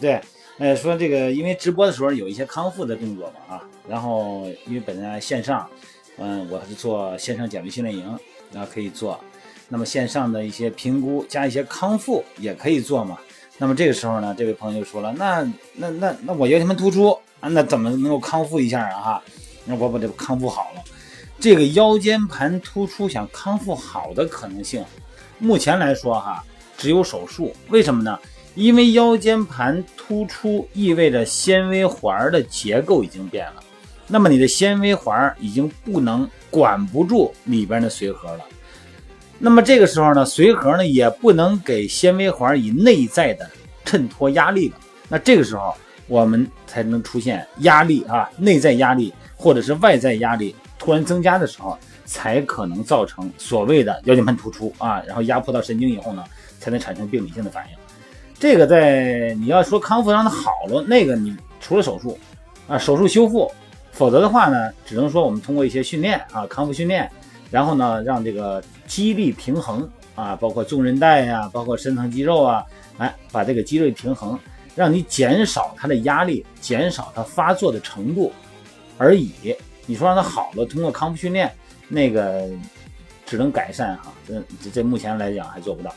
对，呃，说这个因为直播的时候有一些康复的动作嘛啊，然后因为本来线上，嗯，我是做线上减肥训练营，然后可以做，那么线上的一些评估加一些康复也可以做嘛。那么这个时候呢，这位朋友就说了，那那那那我腰间盘突出啊，那怎么能够康复一下啊？哈，那我把这康复好了。这个腰间盘突出想康复好的可能性，目前来说哈，只有手术。为什么呢？因为腰间盘突出意味着纤维环的结构已经变了，那么你的纤维环已经不能管不住里边的髓核了。那么这个时候呢，髓核呢也不能给纤维环以内在的衬托压力了。那这个时候我们才能出现压力啊，内在压力或者是外在压力。突然增加的时候，才可能造成所谓的腰间盘突出啊，然后压迫到神经以后呢，才能产生病理性的反应。这个在你要说康复让它好了，那个你除了手术啊，手术修复，否则的话呢，只能说我们通过一些训练啊，康复训练，然后呢，让这个肌力平衡啊，包括纵韧带呀，包括深层肌肉啊，哎，把这个肌肉平衡，让你减少它的压力，减少它发作的程度而已。你说让它好了，通过康复训练，那个只能改善哈，这这目前来讲还做不到。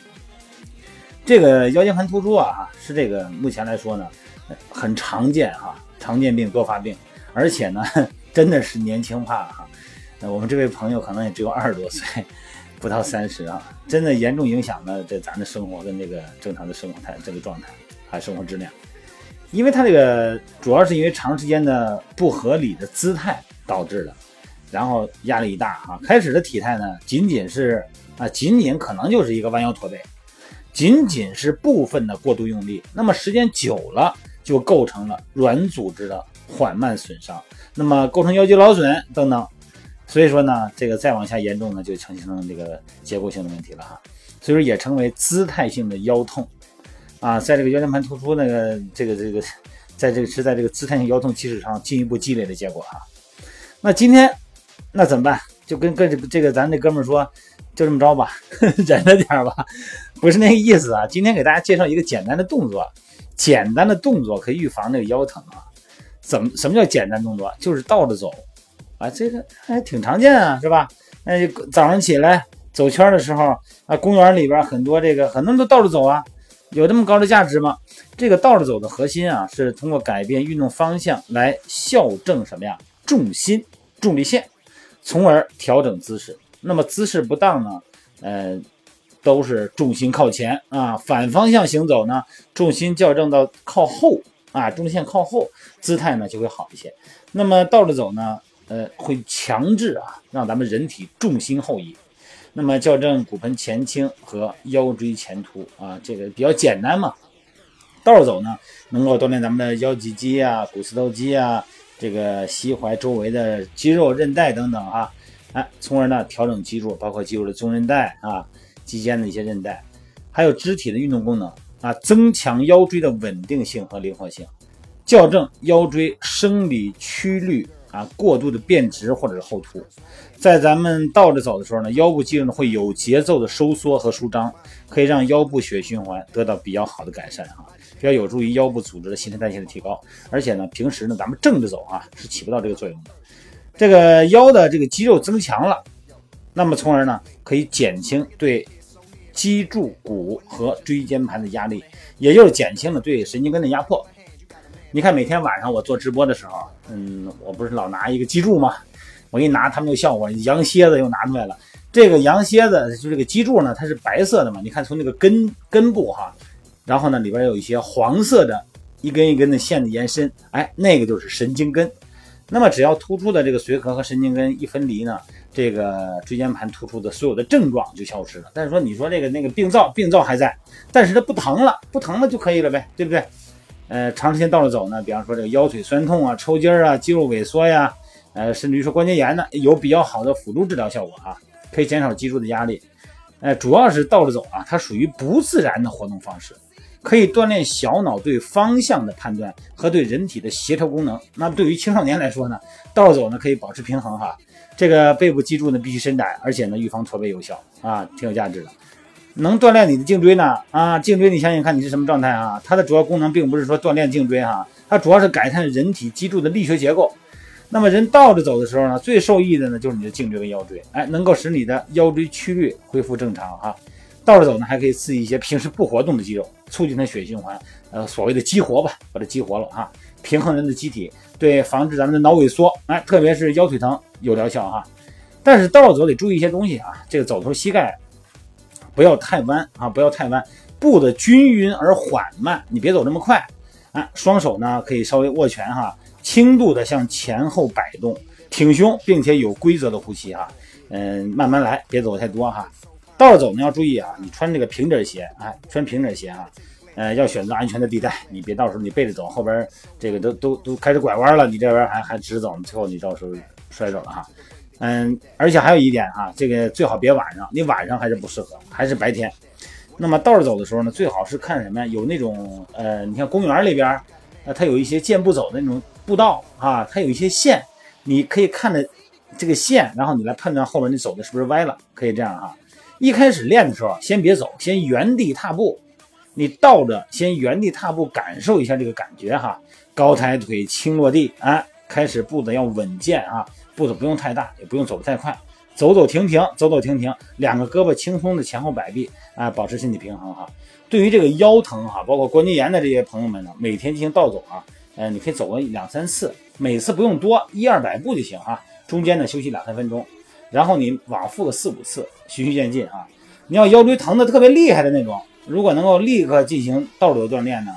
这个腰间盘突出啊，是这个目前来说呢，很常见哈，常见病多发病，而且呢，真的是年轻化哈。我们这位朋友可能也只有二十多岁，不到三十啊，真的严重影响了这咱的生活跟这个正常的生活态这个状态，还生活质量。因为他这个主要是因为长时间的不合理的姿态。导致的，然后压力一大哈。开始的体态呢，仅仅是啊，仅仅可能就是一个弯腰驼背，仅仅是部分的过度用力。那么时间久了，就构成了软组织的缓慢损伤，那么构成腰肌劳损等等。所以说呢，这个再往下严重呢，就呈现成这个结构性的问题了哈。所以说也成为姿态性的腰痛啊，在这个腰间盘突出那个这个这个，在这个是在这个姿态性腰痛基础上进一步积累的结果哈。那今天那怎么办？就跟跟这个咱这哥们说，就这么着吧，忍着点吧，不是那个意思啊。今天给大家介绍一个简单的动作，简单的动作可以预防那个腰疼啊。怎么什么叫简单动作？就是倒着走啊，这个还挺常见啊，是吧？那就早上起来走圈的时候啊，公园里边很多这个很多人都倒着走啊，有这么高的价值吗？这个倒着走的核心啊，是通过改变运动方向来校正什么呀？重心。重力线，从而调整姿势。那么姿势不当呢？呃，都是重心靠前啊。反方向行走呢，重心校正到靠后啊，重力线靠后，姿态呢就会好一些。那么倒着走呢，呃，会强制啊，让咱们人体重心后移。那么校正骨盆前倾和腰椎前凸啊，这个比较简单嘛。倒着走呢，能够锻炼咱们的腰脊肌啊、股四头肌啊。这个膝踝周围的肌肉、韧带等等啊，哎，从而呢调整肌肉，包括肌肉的纵韧带啊、肌间的一些韧带，还有肢体的运动功能啊，增强腰椎的稳定性和灵活性，校正腰椎生理曲率啊过度的变直或者是后凸。在咱们倒着走的时候呢，腰部肌肉呢会有节奏的收缩和舒张，可以让腰部血循环得到比较好的改善哈。比较有助于腰部组织的新陈代谢的提高，而且呢，平时呢咱们正着走啊是起不到这个作用的。这个腰的这个肌肉增强了，那么从而呢可以减轻对脊柱骨和椎间盘的压力，也就是减轻了对神经根的压迫。你看每天晚上我做直播的时候，嗯，我不是老拿一个脊柱吗？我给你拿，他们就笑我，羊蝎子又拿出来了。这个羊蝎子就这个脊柱呢，它是白色的嘛？你看从那个根根部哈。然后呢，里边有一些黄色的一根一根的线的延伸，哎，那个就是神经根。那么只要突出的这个髓核和神经根一分离呢，这个椎间盘突出的所有的症状就消失了。但是说你说这个那个病灶，病灶还在，但是它不疼了，不疼了就可以了呗，对不对？呃，长时间倒着走呢，比方说这个腰腿酸痛啊、抽筋儿啊、肌肉萎缩呀，呃，甚至于说关节炎呢，有比较好的辅助治疗效果啊，可以减少脊柱的压力。呃，主要是倒着走啊，它属于不自然的活动方式，可以锻炼小脑对方向的判断和对人体的协调功能。那对于青少年来说呢，倒着走呢可以保持平衡哈。这个背部脊柱呢必须伸展，而且呢预防驼背有效啊，挺有价值的。能锻炼你的颈椎呢啊，颈椎你想想看你是什么状态啊？它的主要功能并不是说锻炼颈椎哈，它主要是改善人体脊柱的力学结构。那么人倒着走的时候呢，最受益的呢就是你的颈椎跟腰椎，哎，能够使你的腰椎曲率恢复正常哈。倒着走呢，还可以刺激一些平时不活动的肌肉，促进它血液循环，呃，所谓的激活吧，把它激活了哈，平衡人的机体，对防止咱们的脑萎缩，哎，特别是腰腿疼有疗效哈。但是倒走得注意一些东西啊，这个走头膝盖不要太弯啊，不要太弯，步的均匀而缓慢，你别走那么快，啊，双手呢可以稍微握拳哈。轻度的向前后摆动，挺胸，并且有规则的呼吸哈，嗯，慢慢来，别走太多哈。倒走呢要注意啊，你穿这个平底鞋，哎，穿平底鞋啊，呃，要选择安全的地带，你别到时候你背着走，后边这个都都都开始拐弯了，你这边还还直走，最后你到时候摔着了哈。嗯，而且还有一点哈，这个最好别晚上，你晚上还是不适合，还是白天。那么倒着走的时候呢，最好是看什么呀？有那种呃，你看公园里边，呃，它有一些健步走的那种。步道啊，它有一些线，你可以看着这个线，然后你来判断后边你走的是不是歪了，可以这样哈。一开始练的时候，先别走，先原地踏步，你倒着先原地踏步，感受一下这个感觉哈。高抬腿，轻落地，哎，开始步子要稳健啊，步子不用太大，也不用走得太快，走走停停，走走停停，两个胳膊轻松的前后摆臂，啊，保持身体平衡哈。对于这个腰疼哈，包括关节炎的这些朋友们呢，每天进行倒走啊。呃，你可以走个两三次，每次不用多，一二百步就行哈。中间呢休息两三分钟，然后你往复个四五次，循序渐进啊。你要腰椎疼的特别厉害的那种，如果能够立刻进行倒着锻炼呢，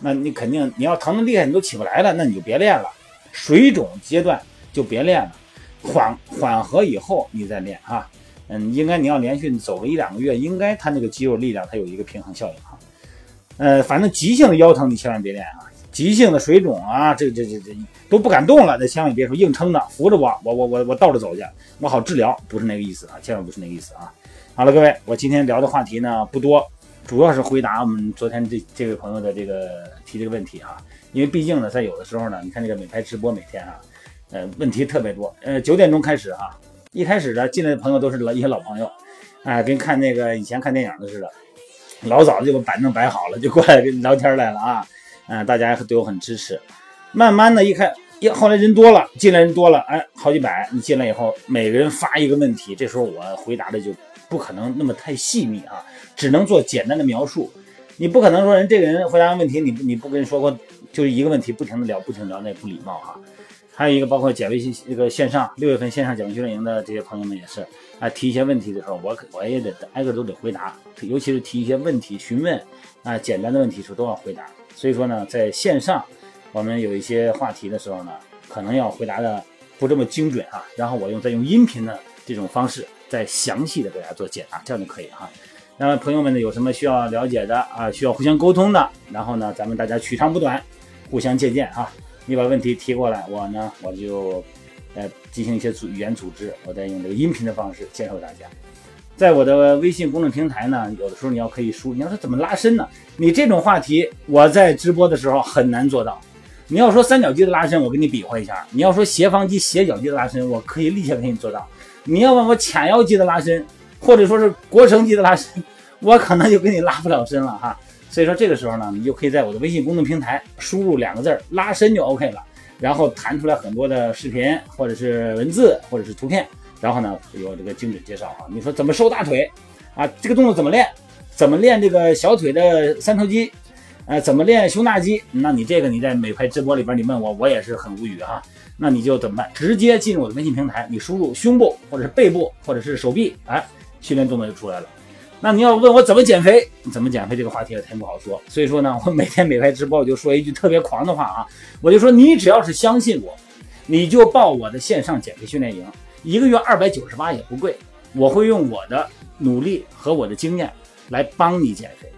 那你肯定你要疼的厉害，你都起不来了，那你就别练了。水肿阶段就别练了，缓缓和以后你再练啊。嗯，应该你要连续走个一两个月，应该它那个肌肉力量它有一个平衡效应哈。呃，反正急性的腰疼你千万别练啊。急性的水肿啊，这这这这都不敢动了，那千万别说硬撑着扶着我，我我我我倒着走去，我好治疗，不是那个意思啊，千万不是那个意思啊。好了，各位，我今天聊的话题呢不多，主要是回答我们昨天这这位朋友的这个提这个问题啊，因为毕竟呢，在有的时候呢，你看这个美拍直播每天啊，呃，问题特别多，呃，九点钟开始哈，一开始的进来的朋友都是老一些老朋友，哎，跟看那个以前看电影的似的，老早就把板凳摆好了，就过来跟你聊天来了啊。嗯，大家对我很支持。慢慢的一看，一后来人多了，进来人多了，哎，好几百。你进来以后，每个人发一个问题，这时候我回答的就不可能那么太细密啊，只能做简单的描述。你不可能说人这个人回答问题，你你不跟人说过，就是一个问题不停的聊，不停聊，那也不礼貌哈。还有一个包括减肥这个线上六月份线上减肥训练营的这些朋友们也是啊，提一些问题的时候，我我也得挨个都得回答，尤其是提一些问题询问啊，简单的问题时候都要回答。所以说呢，在线上我们有一些话题的时候呢，可能要回答的不这么精准啊，然后我用再用音频的这种方式，再详细的给大家做解答，这样就可以哈。那么朋友们呢，有什么需要了解的啊，需要互相沟通的，然后呢，咱们大家取长补短，互相借鉴哈。你把问题提过来，我呢我就呃进行一些组语言组织，我再用这个音频的方式介绍大家。在我的微信公众平台呢，有的时候你要可以输，你要说怎么拉伸呢？你这种话题我在直播的时候很难做到。你要说三角肌的拉伸，我给你比划一下；你要说斜方肌、斜角肌的拉伸，我可以立刻给你做到。你要问我髂腰肌的拉伸，或者说是腘绳肌的拉伸，我可能就给你拉不了伸了哈。所以说这个时候呢，你就可以在我的微信公众平台输入两个字儿“拉伸”就 OK 了，然后弹出来很多的视频，或者是文字，或者是图片。然后呢，有这个精准介绍啊。你说怎么瘦大腿啊？这个动作怎么练？怎么练这个小腿的三头肌？呃，怎么练胸大肌？那你这个你在美拍直播里边你问我，我也是很无语哈。那你就怎么办？直接进入我的微信平台，你输入胸部或者是背部或者是手臂，哎，训练动作就出来了。那你要问我怎么减肥？怎么减肥这个话题也太不好说。所以说呢，我每天美拍直播我就说一句特别狂的话啊，我就说你只要是相信我，你就报我的线上减肥训练营。一个月二百九十八也不贵，我会用我的努力和我的经验来帮你减肥，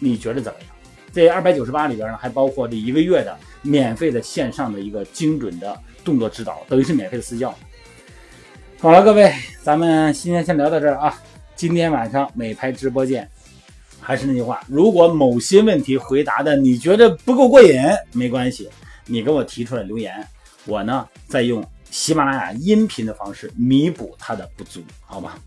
你觉得怎么样？这二百九十八里边呢，还包括这一个月的免费的线上的一个精准的动作指导，等于是免费的私教。好了，各位，咱们今天先聊到这儿啊。今天晚上美拍直播见。还是那句话，如果某些问题回答的你觉得不够过瘾，没关系，你给我提出来留言，我呢再用喜马拉雅音频的方式弥补它的不足，好吧？